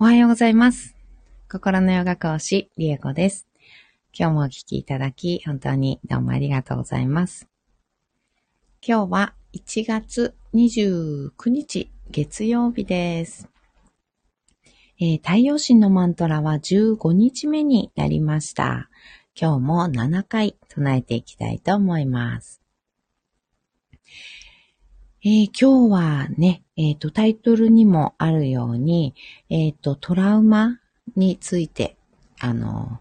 おはようございます。心のヨガ講師、リエコです。今日もお聞きいただき、本当にどうもありがとうございます。今日は1月29日、月曜日です。えー太陽神のマントラは15日目になりました。今日も7回唱えていきたいと思います。えー今日はね、えっ、と、タイトルにもあるように、えっ、と、トラウマについて、あの、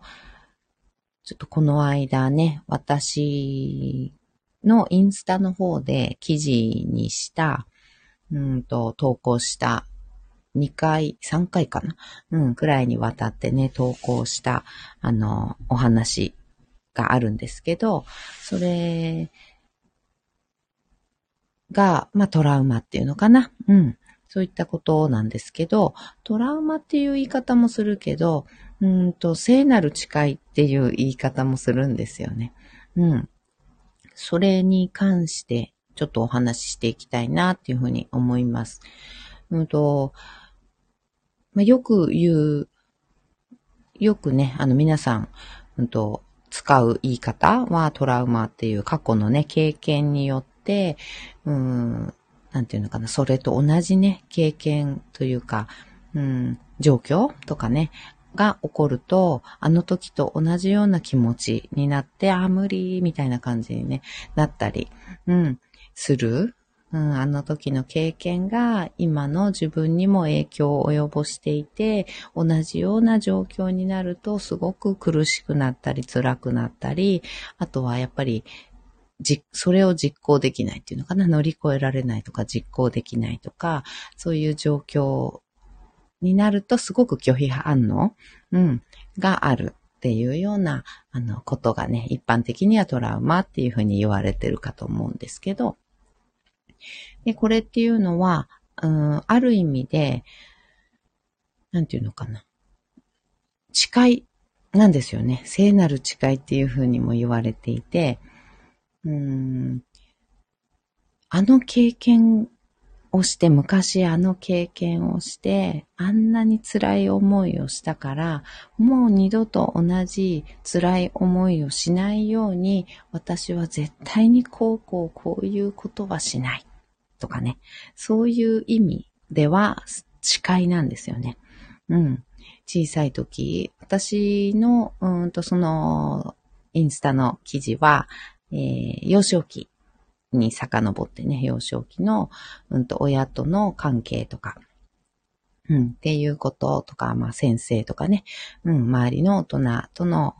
ちょっとこの間ね、私のインスタの方で記事にした、うんと、投稿した2回、3回かな？うん、くらいにわたってね、投稿した、あの、お話があるんですけど、それが、まあ、トラウマっていうのかなうん。そういったことなんですけど、トラウマっていう言い方もするけど、うんと、聖なる誓いっていう言い方もするんですよね。うん。それに関して、ちょっとお話ししていきたいなっていうふうに思います。うんと、まあ、よく言う、よくね、あの皆さん、うんと、使う言い方はトラウマっていう過去のね、経験によって、うん、なんていうのかな、それと同じね、経験というか、うん、状況とかね、が起こると、あの時と同じような気持ちになって、あ、無理、みたいな感じにね、なったり、うん、する。うん、あの時の経験が今の自分にも影響を及ぼしていて、同じような状況になるとすごく苦しくなったり辛くなったり、あとはやっぱりじ、それを実行できないっていうのかな、乗り越えられないとか実行できないとか、そういう状況になるとすごく拒否反応、うん、があるっていうような、あの、ことがね、一般的にはトラウマっていうふうに言われてるかと思うんですけど、で、これっていうのは、うん、ある意味で、なんていうのかな、誓いなんですよね。聖なる誓いっていうふうにも言われていて、うんあの経験をして、昔あの経験をして、あんなに辛い思いをしたから、もう二度と同じ辛い思いをしないように、私は絶対にこうこうこういうことはしない。とかね。そういう意味では誓いなんですよね。うん。小さい時、私の、うんと、その、インスタの記事は、えー幼少期に遡ってね、幼少期の、うんと、親との関係とか、うん、っていうこととか、まあ、先生とかね、うん、周りの大人との、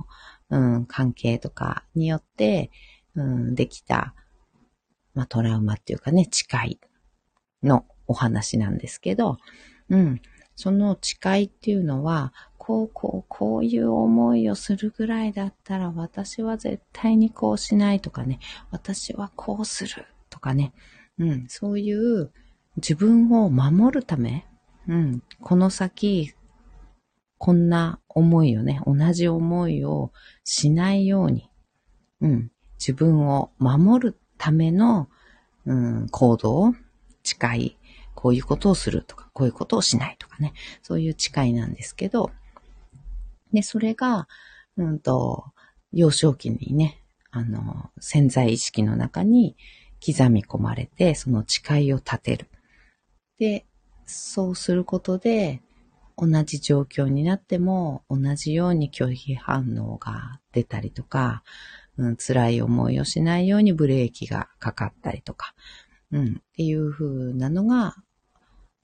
うん、関係とかによって、うん、できた、まあ、トラウマっていうかね、誓いのお話なんですけど、うん、その誓いっていうのは、こうこうこういう思いをするぐらいだったら私は絶対にこうしないとかね、私はこうするとかね、うん、そういう自分を守るため、うん、この先、こんな思いをね、同じ思いをしないように、うん、自分を守るための、うん、行動、誓い、こういうことをするとか、こういうことをしないとかね、そういう誓いなんですけど、で、それが、うんと、幼少期にね、あの、潜在意識の中に刻み込まれて、その誓いを立てる。で、そうすることで、同じ状況になっても、同じように拒否反応が出たりとか、うん、辛い思いをしないようにブレーキがかかったりとか、うん、っていう風なのが、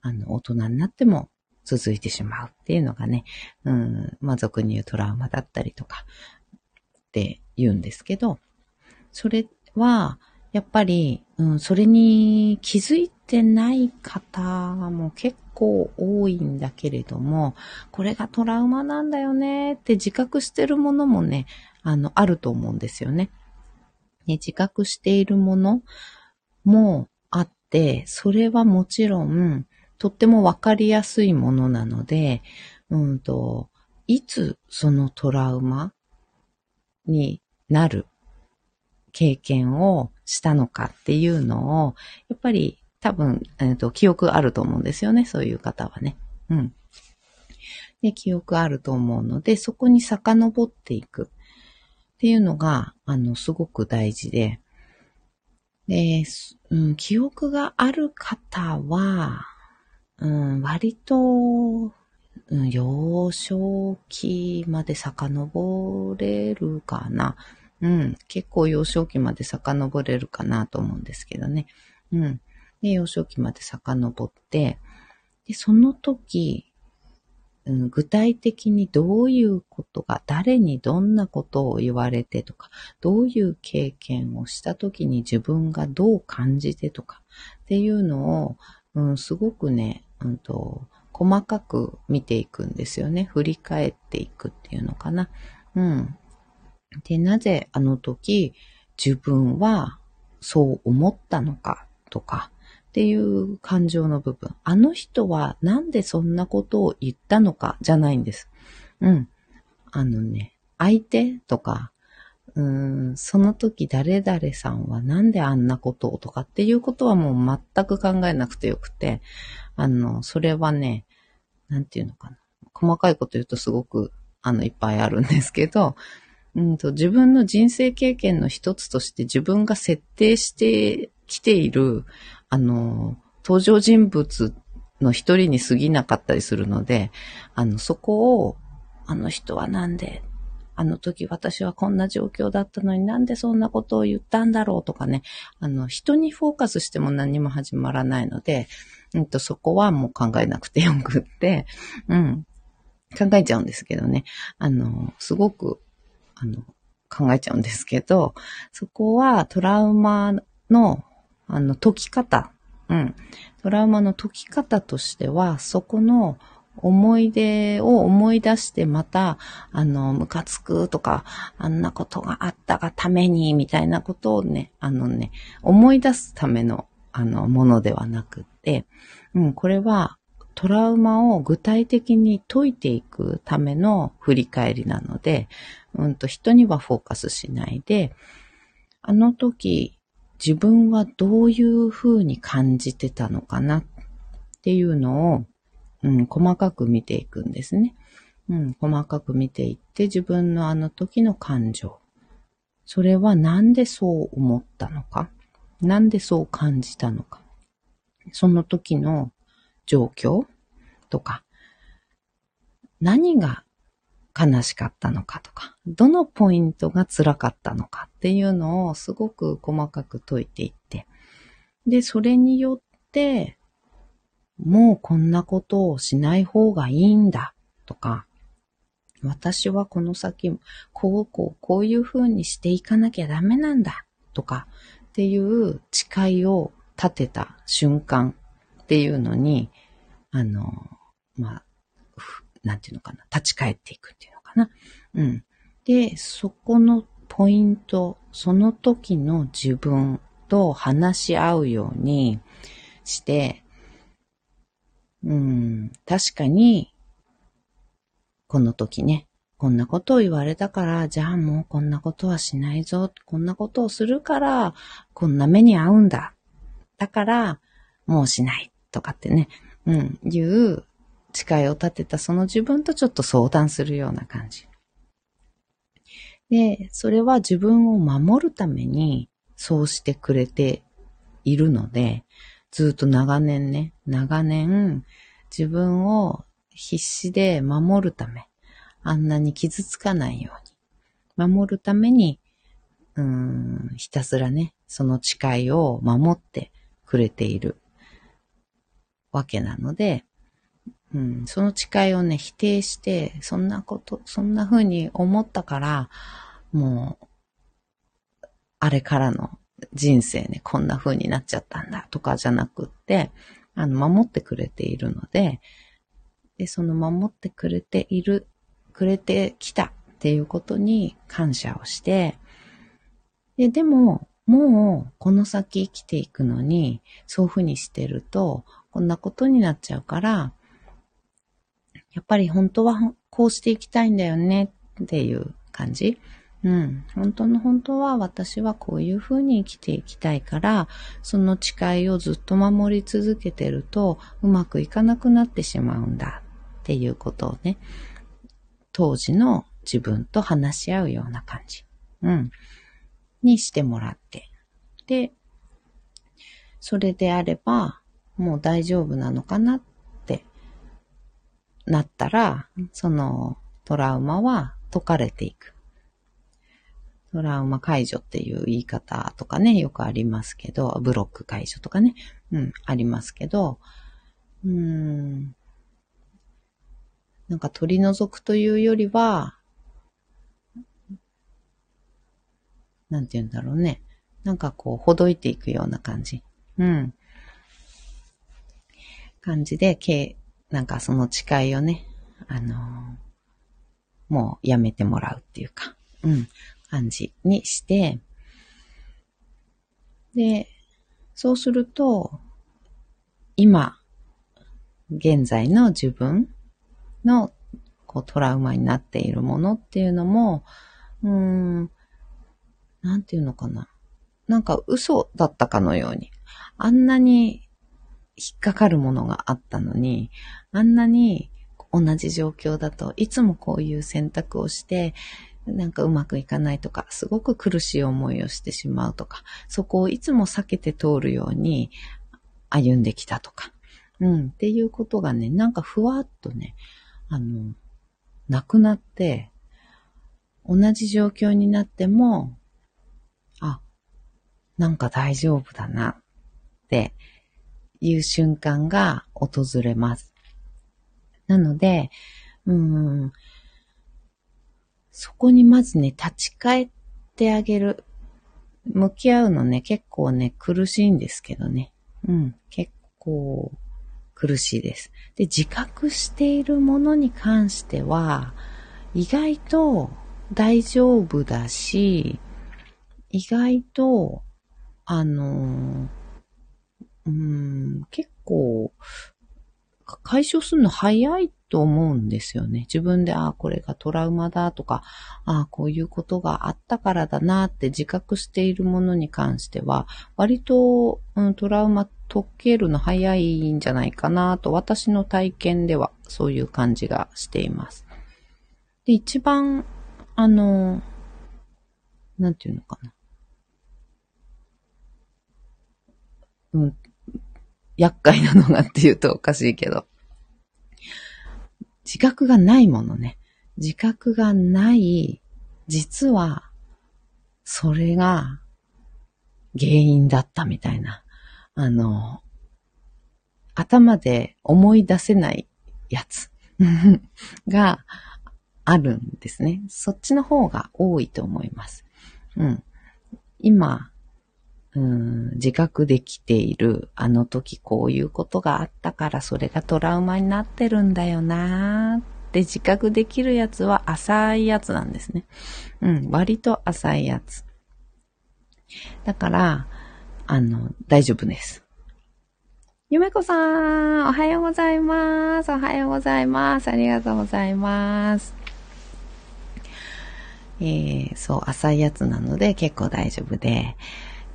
あの、大人になっても続いてしまうっていうのがね、うん、まあ、俗に言うトラウマだったりとかって言うんですけど、それは、やっぱり、うん、それに気づいてない方も結構多いんだけれども、これがトラウマなんだよねって自覚してるものもね、あの、あると思うんですよね。ね自覚しているものもあって、それはもちろん、とってもわかりやすいものなので、うんと、いつそのトラウマになる経験をしたのかっていうのを、やっぱり多分、えーと、記憶あると思うんですよね、そういう方はね。うん。で、記憶あると思うので、そこに遡っていくっていうのが、あの、すごく大事で、で、うん、記憶がある方は、うん、割と、うん、幼少期まで遡れるかな。うん、結構幼少期まで遡れるかなと思うんですけどね。うん。で、幼少期まで遡って、で、その時、うん、具体的にどういうことが、誰にどんなことを言われてとか、どういう経験をした時に自分がどう感じてとかっていうのを、うん、すごくね、うんと、細かく見ていくんですよね。振り返っていくっていうのかな。うん。で、なぜあの時自分はそう思ったのかとか、っていう感情の部分。あの人はなんでそんなことを言ったのかじゃないんです。うん。あのね、相手とか、うん、その時誰々さんはなんであんなことをとかっていうことはもう全く考えなくてよくて、あの、それはね、なんていうのかな。細かいこと言うとすごく、あの、いっぱいあるんですけど、うんと、自分の人生経験の一つとして自分が設定してきている、あの、登場人物の一人に過ぎなかったりするので、あの、そこを、あの人はなんで、あの時私はこんな状況だったのになんでそんなことを言ったんだろうとかね、あの、人にフォーカスしても何も始まらないので、うん。と、そこはもう考えなくてよくって、うん、考えちゃうんですけどね、あの、すごく、あの、考えちゃうんですけど、そこはトラウマのあの、解き方。うん。トラウマの解き方としては、そこの思い出を思い出してまた、あの、ムカつくとか、あんなことがあったがために、みたいなことをね、あのね、思い出すための、あの、ものではなく、うん、これは、トラウマを具体的に解いていくための振り返りなので、うんと、人にはフォーカスしないで、あの時、自分はどういうふうに感じてたのかなっていうのを、うん、細かく見ていくんですね。うん、細かく見ていって自分のあの時の感情。それはなんでそう思ったのか？なんでそう感じたのか？その時の状況とか、何が悲しかったのかとか、どのポイントが辛かったのかっていうのをすごく細かく解いていって、で、それによって、もうこんなことをしない方がいいんだとか、私はこの先、こうこう、こういう風にしていかなきゃダメなんだとかっていう誓いを立てた瞬間っていうのに、あの、まあ、なんていうのかな、立ち返っていくっていうのかな。うん。で、そこのポイント、その時の自分と話し合うようにして、うん、確かに、この時ね、こんなことを言われたから、じゃあもうこんなことはしないぞ。こんなことをするから、こんな目に遭うんだ。だから、もうしない。とかってね、うん、いう誓いを立てたその自分とちょっと相談するような感じ。で、それは自分を守るためにそうしてくれているので、ずっと長年ね、長年自分を必死で守るため、あんなに傷つかないように、守るために、うーん、ひたすらね、その誓いを守ってくれているわけなので、うん、その誓いをね、否定して、そんなこと、そんな風に思ったから、もう、あれからの人生ね、こんな風になっちゃったんだとかじゃなくって、あの、守ってくれているので、で、その守ってくれている、くれてきたっていうことに感謝をして、で、でも、もう、この先生きていくのに、そういう風にしてると、こんなことになっちゃうから、やっぱり本当はこうしていきたいんだよねっていう感じ。うん。本当の本当は私はこういうふうに生きていきたいから、その誓いをずっと守り続けてるとうまくいかなくなってしまうんだっていうことをね、当時の自分と話し合うような感じ。うん。にしてもらって。で、それであれば、もう大丈夫なのかなってなったら、そのトラウマは解かれていく。トラウマ解除っていう言い方とかね、よくありますけど、ブロック解除とかね、うん、ありますけど、うん、なんか取り除くというよりは、なんて言うんだろうね。なんかこう、ほどいていくような感じ。うん。感じで、けなんかその誓いをね、あのー、もうやめてもらうっていうか、うん、感じにして、で、そうすると、今、現在の自分のこうトラウマになっているものっていうのも、うん、なんていうのかな。なんか嘘だったかのように、あんなに引っかかるものがあったのに、あんなに同じ状況だといつもこういう選択をして、なんかうまくいかないとか、すごく苦しい思いをしてしまうとか、そこをいつも避けて通るように歩んできたとか、うん、っていうことがね、なんかふわっとね、あの、なくなって、同じ状況になっても、なんか大丈夫だなっていう瞬間が訪れます。なので、うん、そこにまずね、立ち返ってあげる。向き合うのね、結構ね、苦しいんですけどね。うん、結構苦しいです。で、自覚しているものに関しては、意外と大丈夫だし、意外と、あのうん、結構、解消するの早いと思うんですよね。自分で、ああ、これがトラウマだとか、ああ、こういうことがあったからだなって自覚しているものに関しては、割と、うん、トラウマ解けるの早いんじゃないかなと、私の体験ではそういう感じがしています。で、一番、あの、なんていうのかな。うん、厄介なのがって言うとおかしいけど。自覚がないものね。自覚がない、実は、それが原因だったみたいな。あの、頭で思い出せないやつ があるんですね。そっちの方が多いと思います。うん。今、うん、自覚できている、あの時こういうことがあったからそれがトラウマになってるんだよなーって自覚できるやつは浅いやつなんですね。うん、割と浅いやつ。だから、あの、大丈夫です。ゆめこさん、おはようございます。おはようございます。ありがとうございます。えー、そう、浅いやつなので結構大丈夫で、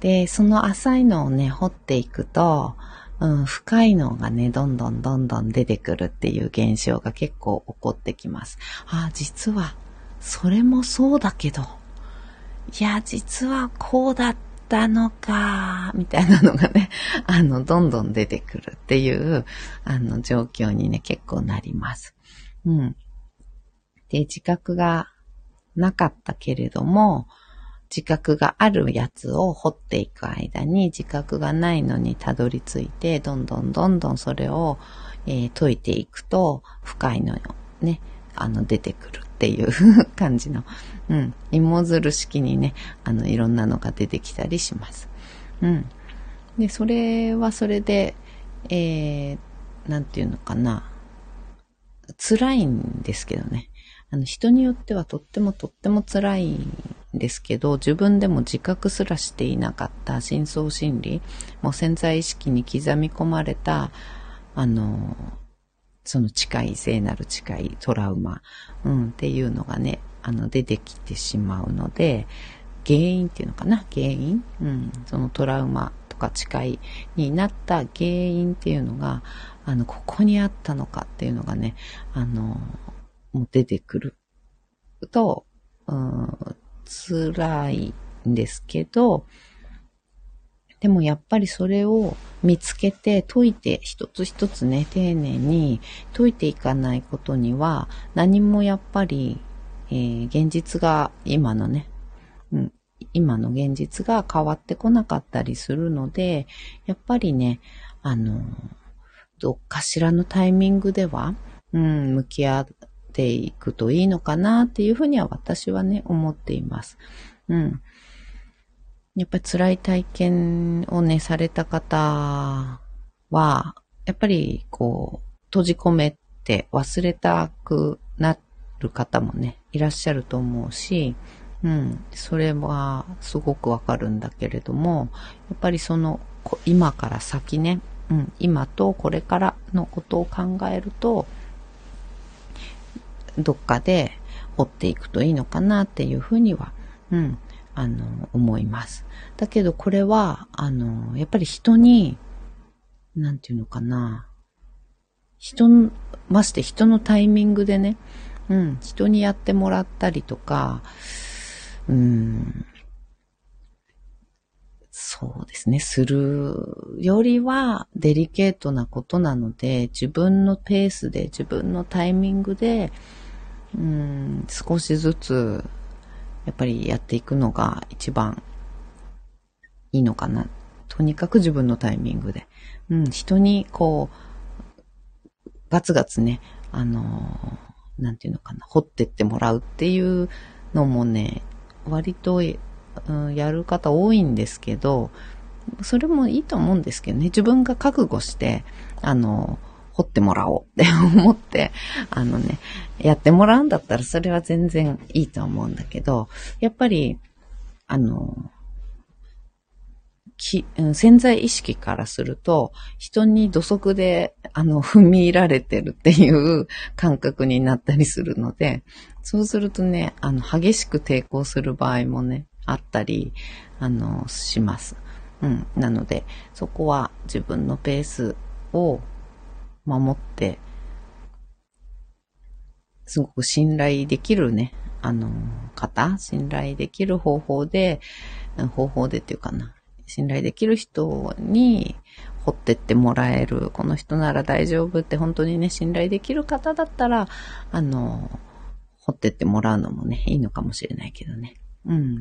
で、その浅いのをね、掘っていくと、うん、深いのがね、どんどんどんどん出てくるっていう現象が結構起こってきます。あ、実は、それもそうだけど、いや、実はこうだったのか、みたいなのがね、あの、どんどん出てくるっていう、あの、状況にね、結構なります。うん。で、自覚がなかったけれども、自覚があるやつを掘っていく間に自覚がないのにたどり着いて、どんどんどんどんそれを、えー、解いていくと、深いのよ。ね、あの、出てくるっていう 感じの、うん、芋づる式にね、あの、いろんなのが出てきたりします。うん。で、それはそれで、えー、なんていうのかな。辛いんですけどね。あの、人によってはとってもとっても辛いんですけど、自分でも自覚すらしていなかった深層心理、もう潜在意識に刻み込まれた、あの、その近い、聖なる近いトラウマ、うん、っていうのがね、あの、出てきてしまうので、原因っていうのかな？原因？うん。そのトラウマとか誓いになった原因っていうのが、あの、ここにあったのかっていうのがね、あの、もう出てくる。と、うん、辛いんですけど、でもやっぱりそれを見つけて解いて一つ一つね、丁寧に解いていかないことには何もやっぱり、えー、現実が今のね、うん、今の現実が変わってこなかったりするので、やっぱりね、あの、どっかしらのタイミングでは、うん、向き合ていくといいのかなっていうふうには私はね、思っています。うん。やっぱり辛い体験をね、された方は、やっぱりこう、閉じ込めて忘れたくなる方もね、いらっしゃると思うし、うん、それはすごくわかるんだけれども、やっぱりその、今から先ね、うん、今とこれからのことを考えると、どっかで追っていくといいのかなっていうふうには、うん、あの、思います。だけどこれは、あの、やっぱり人に、なんていうのかな。人、まして人のタイミングでね、うん、人にやってもらったりとか、うん、そうですね、するよりはデリケートなことなので、自分のペースで、自分のタイミングで、うん、少しずつやっぱりやっていくのが一番いいのかな。とにかく自分のタイミングで。うん、人にこう、ガツガツね、あの、なんていうのかな、掘ってってもらうっていうのもね、割と、うん、やる方多いんですけど、それもいいと思うんですけどね、自分が覚悟して、あの、掘ってもらおうって思って、あのね、やってもらうんだったらそれは全然いいと思うんだけど、やっぱり、あの、き潜在意識からすると、人に土足で、あの、踏み入られてるっていう感覚になったりするので、そうするとね、あの、激しく抵抗する場合もね、あったり、あの、します。うん。なので、そこは自分のペースを守って、すごく信頼できるね、あの、方、信頼できる方法で、方法でっていうかな、信頼できる人に掘ってってもらえる、この人なら大丈夫って本当にね、信頼できる方だったら、あの、掘ってってもらうのもね、いいのかもしれないけどね。うん。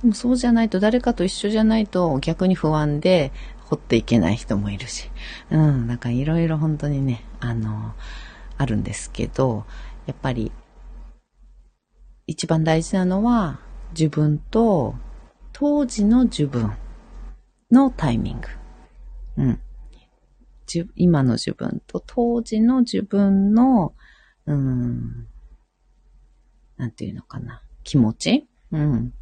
でもそうじゃないと、誰かと一緒じゃないと逆に不安で、掘っていけない人もいるし、うん、なんかいろいろ本当にね、あの、あるんですけど、やっぱり、一番大事なのは、自分と当時の自分のタイミング。うん。今の自分と当時の自分の、うん、なんていうのかな、気持ち？うん。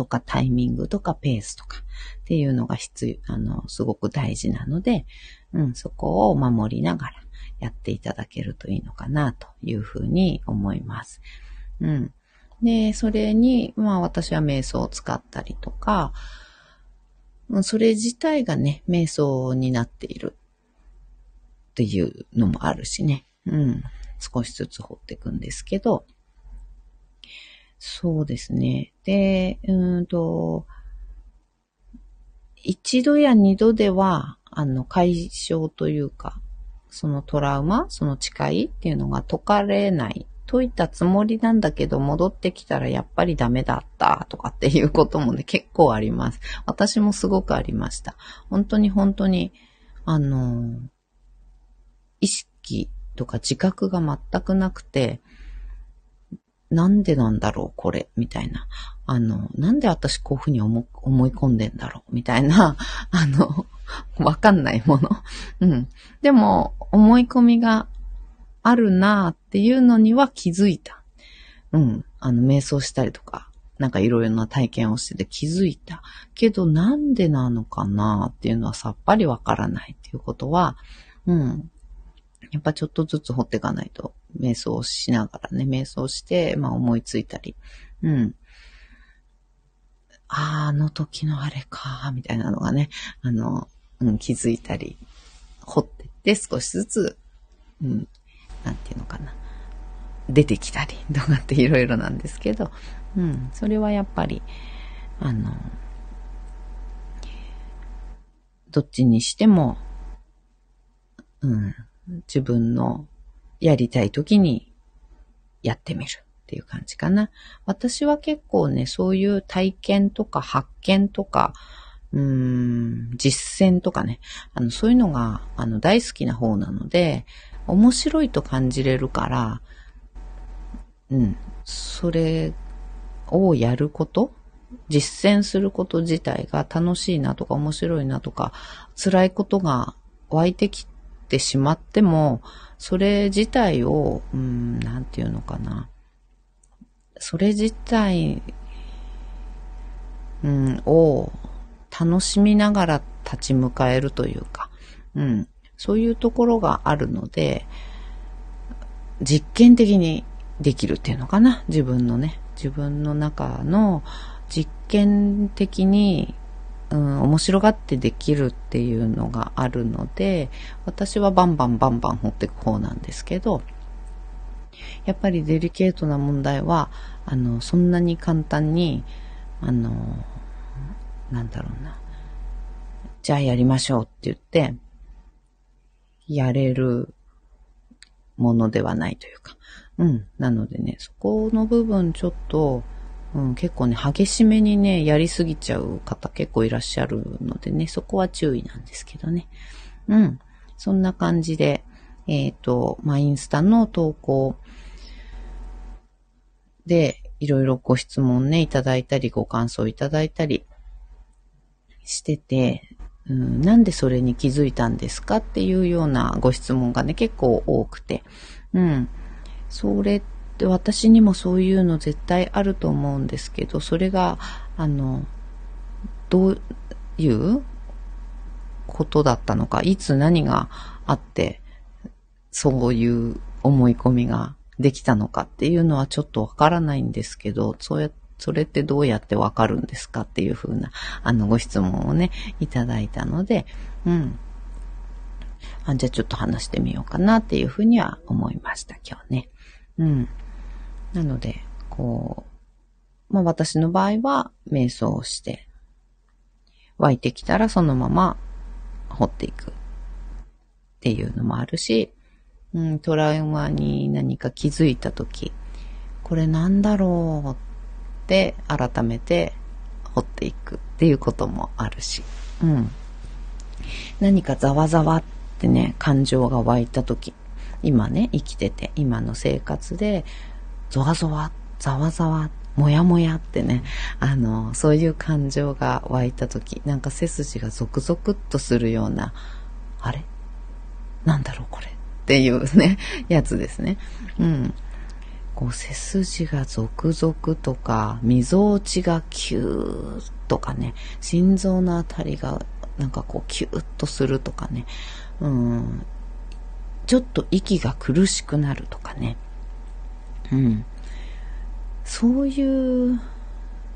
とかタイミングとかペースとかっていうのが必要、あの、すごく大事なので、うん、そこを守りながらやっていただけるといいのかなというふうに思います。うん。で、それに、まあ私は瞑想を使ったりとか、それ自体がね、瞑想になっているっていうのもあるしね。うん。少しずつ掘っていくんですけど、そうですね。で、うんと、一度や二度では、あの、解消というか、そのトラウマ、その誓いっていうのが解かれない。解いたつもりなんだけど、戻ってきたらやっぱりダメだったとかっていうこともね、結構あります。私もすごくありました。本当に本当に、あの、意識とか自覚が全くなくて、なんでなんだろう、これ、みたいな。あの、なんで私こういうふうに思思い込んでんだろう、みたいな、あの、わかんないもの。うん。でも、思い込みがあるなっていうのには気づいた。うん。あの、瞑想したりとか、なんかいろいろな体験をしてて気づいた。けど、なんでなのかなっていうのはさっぱりわからないっていうことは、うん。やっぱちょっとずつ掘っていかないと、瞑想しながらね、瞑想して、まあ思いついたり、うん。ああ、あの時のあれか、みたいなのがね、あの、うん、気づいたり、掘ってって少しずつ、うん、なんていうのかな、出てきたりとかっていろいろなんですけど、うん、それはやっぱり、あの、どっちにしても、うん、自分のやりたい時にやってみるっていう感じかな。私は結構ね、そういう体験とか発見とか、うん、実践とかね、あの、そういうのが、あの、大好きな方なので、面白いと感じれるから、うん、それをやること実践すること自体が楽しいなとか面白いなとか、辛いことが湧いてきってしまっても、それ自体を、うん、なんていうのかな。それ自体、うん、を楽しみながら立ち向かえるというか、うん、そういうところがあるので、実験的にできるっていうのかな。自分のね、自分の中の実験的に、うん、面白がってできるっていうのがあるので、私はバンバンバンバン掘っていく方なんですけど、やっぱりデリケートな問題は、あの、そんなに簡単に、あの、なんだろうな。じゃあやりましょうって言って、やれるものではないというか。うん。なのでね、そこの部分ちょっと、うん、結構ね、激しめにね、やりすぎちゃう方結構いらっしゃるのでね、そこは注意なんですけどね。うん。そんな感じで、えっ、ー、と、まあ、インスタの投稿で、いろいろご質問ね、いただいたり、ご感想いただいたりしてて、うん、なんでそれに気づいたんですかっていうようなご質問がね、結構多くて、うん。それってで、私にもそういうの絶対あると思うんですけど、それが、あの、どういうことだったのか、いつ何があって、そういう思い込みができたのかっていうのはちょっとわからないんですけど、そうやそれってどうやってわかるんですかっていうふうな、あの、ご質問をね、いただいたので、うん。あじゃあちょっと話してみようかなっていうふうには思いました、今日ね。うん。なので、こう、まあ私の場合は瞑想をして、湧いてきたらそのまま掘っていく。っていうのもあるし、うん、トラウマに何か気づいたとき、これなんだろうって改めて掘っていく。っていうこともあるし、うん。何かざわざわってね、感情が湧いたとき、今ね、生きてて、今の生活で、ゾワゾワ、ざわざわ、もやもやってね、あの、そういう感情が湧いた時、なんか背筋がゾクゾクっとするような、あれ？なんだろうこれ？っていうね、やつですね。うん。こう背筋がゾクゾクとか、みぞおちがキューとかね、心臓のあたりがなんかこうキューッとするとかね、うん、ちょっと息が苦しくなるとかね。うん。そういう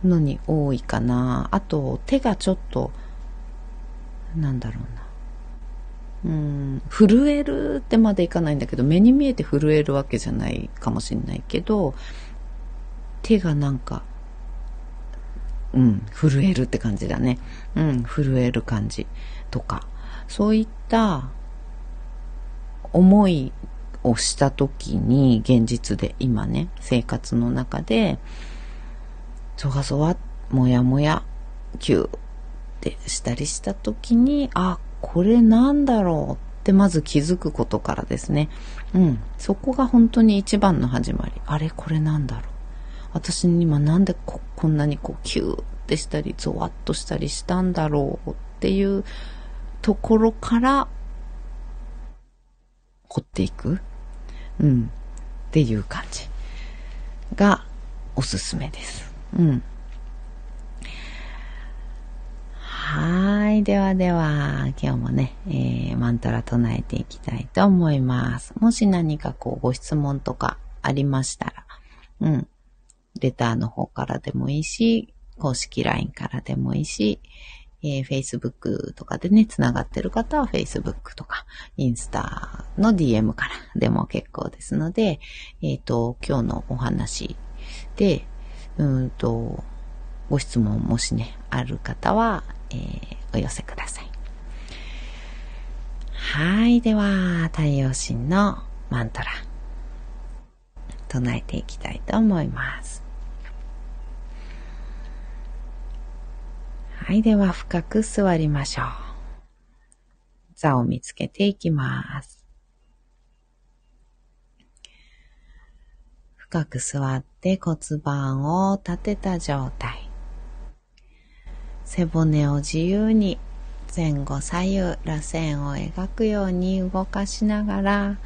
のに多いかな。あと、手がちょっと、なんだろうな。うん、震えるってまでいかないんだけど、目に見えて震えるわけじゃないかもしれないけど、手がなんか、うん、震えるって感じだね。うん、震える感じとか、そういった思いをした時に、現実で今ね、生活の中で、そわそわ、もやもや、キューってしたりした時に、あ、これなんだろうってまず気づくことからですね。うん。そこが本当に一番の始まり。あれこれなんだろう。私に今なんでここんなにこうキューってしたり、ゾワッとしたりしたんだろうっていうところから掘っていく。うん。っていう感じがおすすめです。うん。はい。ではでは、今日もね、えー、マントラ唱えていきたいと思います。もし何かこう、ご質問とかありましたら、うん。レターの方からでもいいし、公式 LINE からでもいいし、えー、Facebook とかでね、繋がってる方は Facebook とか、インスタの DM からでも結構ですので、えっ、ー、と、今日のお話で、うんと、ご質問もしね、ある方は、えー、お寄せください。はい。では、太陽神のマントラ、唱えていきたいと思います。はい。では、深く座りましょう。座を見つけていきます。深く座って骨盤を立てた状態。背骨を自由に前後左右螺旋を描くように動かしながら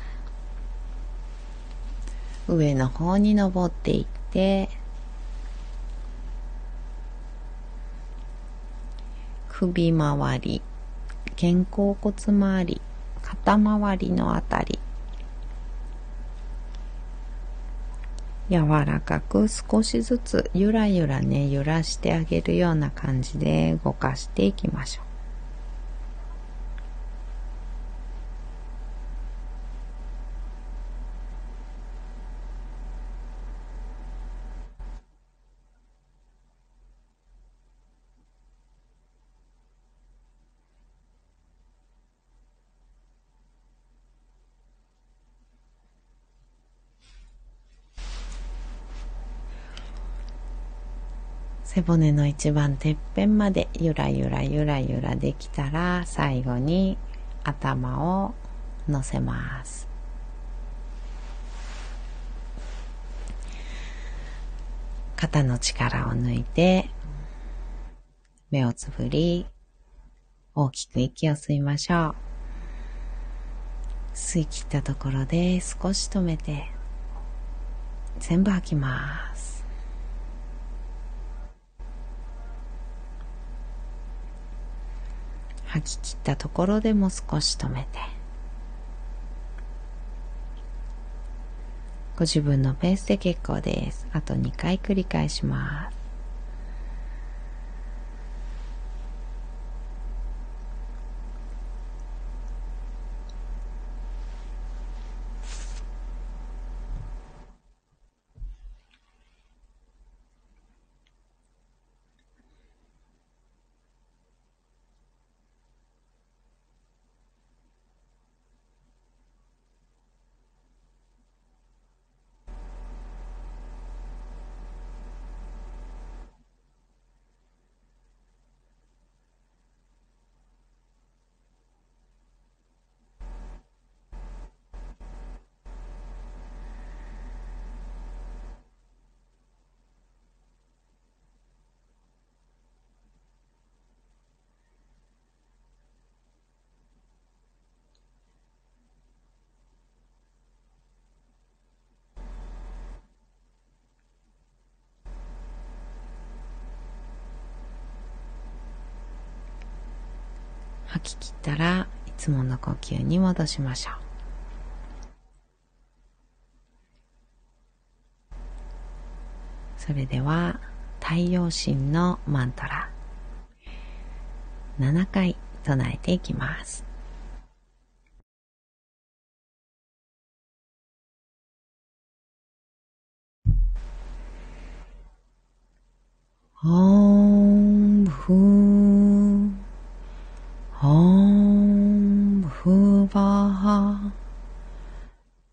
上の方に登っていって首周り肩甲骨周り肩周りのあたり。柔らかく少しずつゆらゆらね揺らしてあげるような感じで動かしていきましょう。背骨の一番てっぺんまでゆらゆらゆらゆらできたら最後に頭を乗せます。肩の力を抜いて目をつぶり大きく息を吸いましょう。吸い切ったところで少し止めて全部吐きます。吐き切ったところでも少し止めて。ご自分のペースで結構です。あと2回繰り返します。吐き切ったらいつもの呼吸に戻しましょう。それでは太陽神のマントラ。7回唱えていきます。オン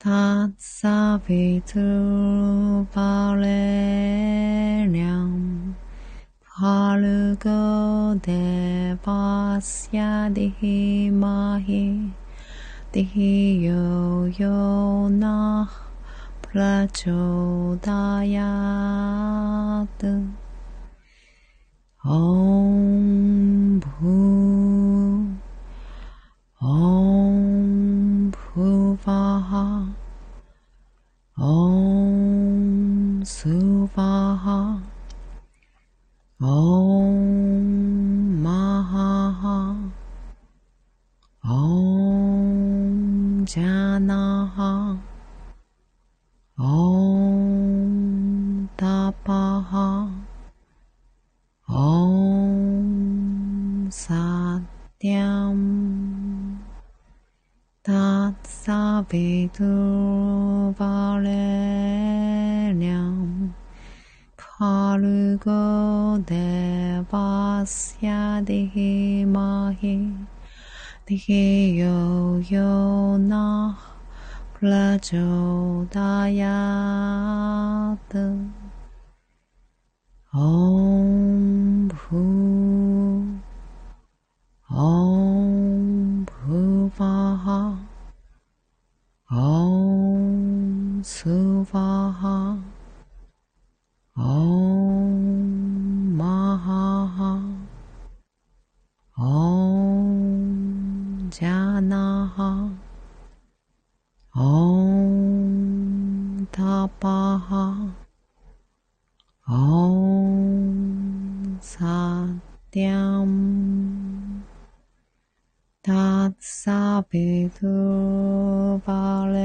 tatsavitu palenyam palugo devasya dihimahi dihiyo yo na prachodayatu. Om Bhu Om ुपाः ॐ स्वाहा ॐ माहा ॐ जानाः ॐ तापाः ॐ साम् 사비두 바레량 파르고 데바스야 디히마히 디히요요나 플라조다야드. 엄부 엄부바. Om Suvaha Om Maha Om Janaha. Om Tapaha Apitu Valeriam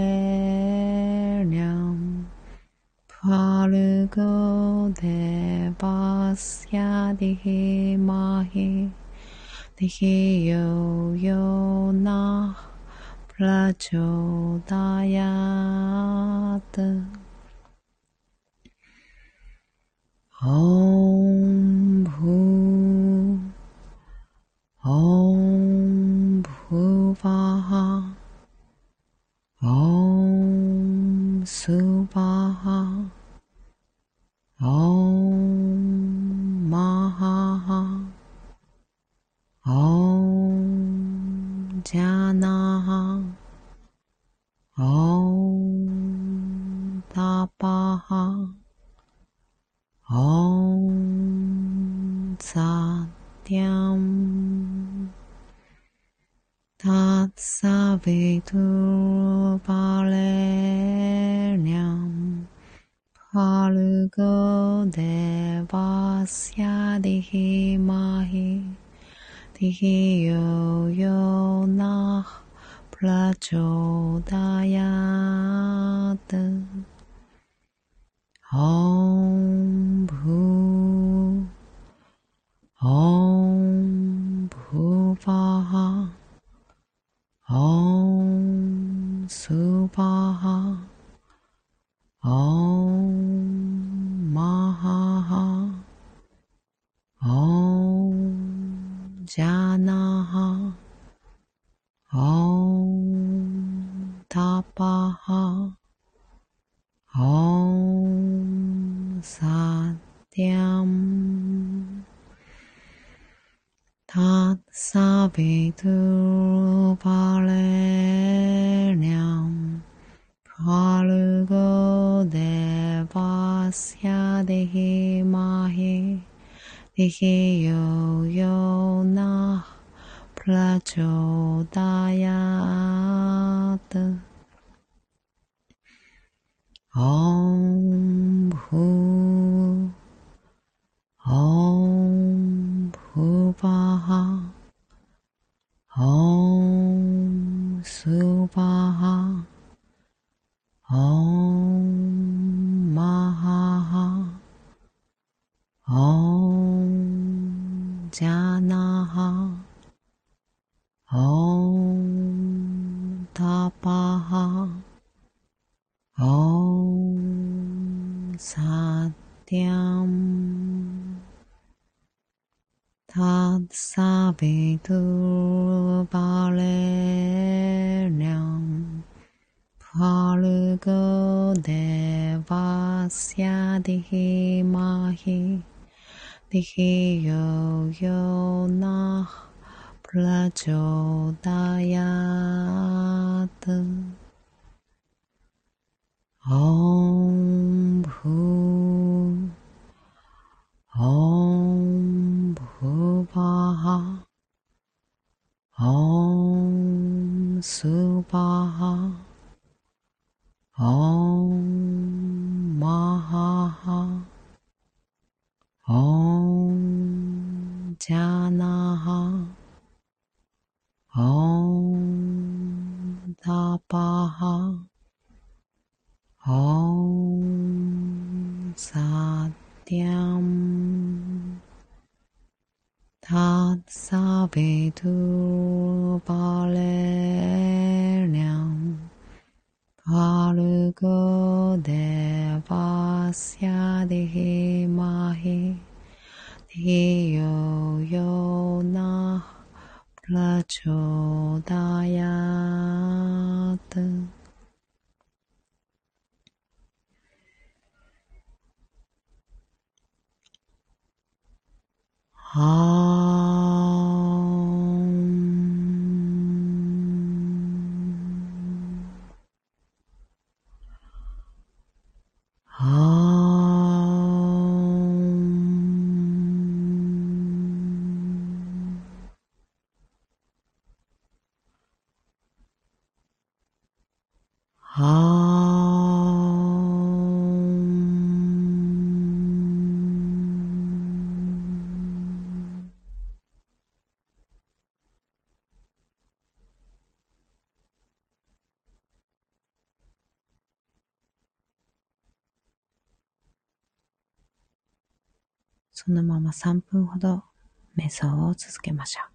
Palugo Devasya Dihi Mahi Dihi Yo Yo na Prachodayat. Om Bhu Om स्वाहा ॐ सु तस्या देहे माहे देहे य スー。そのまま3分ほど瞑想を続けましょう。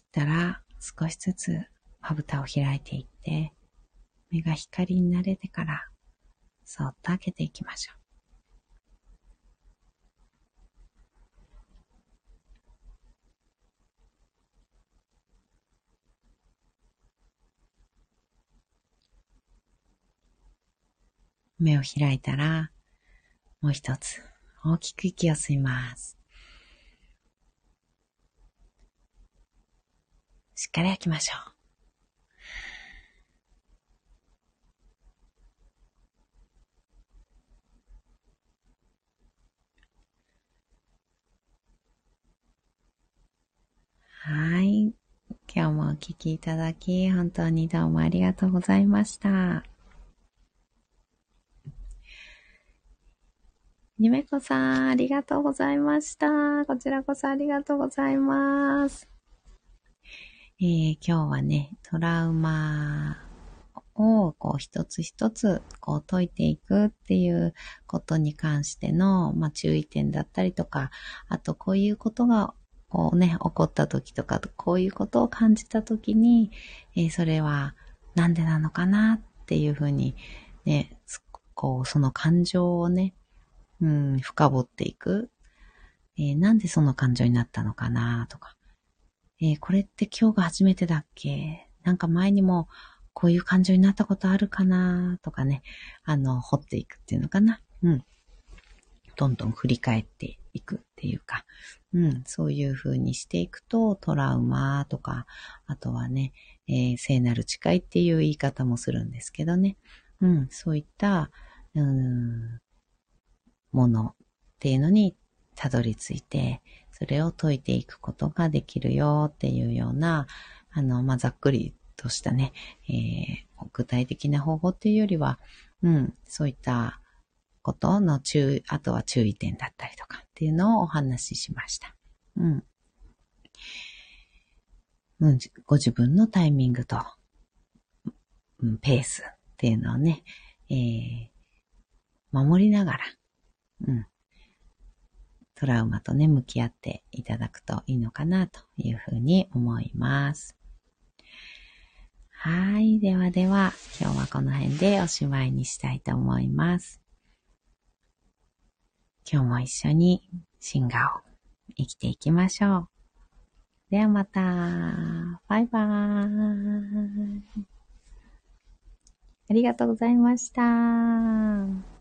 ったら少しずつまぶたを開いていって、目が光に慣れてから、そっと開けていきましょう。目を開いたら、もう一つ大きく息を吸います。しっかり吐きましょう。はい。今日もお聞きいただき、本当にどうもありがとうございました。にめこさん、ありがとうございました。こちらこそありがとうございます。えー、今日はね、トラウマをこう一つ一つこう解いていくっていうことに関しての、まあ、注意点だったりとか、あとこういうことがこうね、起こった時とか、こういうことを感じた時に、えー、それはなんでなのかなっていうふうにね、こうその感情をね、うん、深掘っていく。えー、なんでその感情になったのかなとか、えー、これって今日が初めてだっけ？なんか前にもこういう感情になったことあるかな？とかね、あの、掘っていくっていうのかな？うん。どんどん振り返っていくっていうか、うん、そういう風にしていくと、トラウマとか、あとはね、えー、聖なる誓いっていう言い方もするんですけどね。うん、そういった、うん、ものっていうのにたどり着いて、それを解いていくことができるよっていうような、あの、まあ、ざっくりとしたね、えー、具体的な方法っていうよりは、うん、そういったことの注意、あとは注意点だったりとかっていうのをお話ししました。うん。うん、ご自分のタイミングと、うん、ペースっていうのをね、えー、守りながら、うん、トラウマとね、向き合っていただくといいのかなというふうに思います。はい。ではでは、今日はこの辺でおしまいにしたいと思います。今日も一緒に進化を生きていきましょう。ではまた。バイバーイ。ありがとうございました。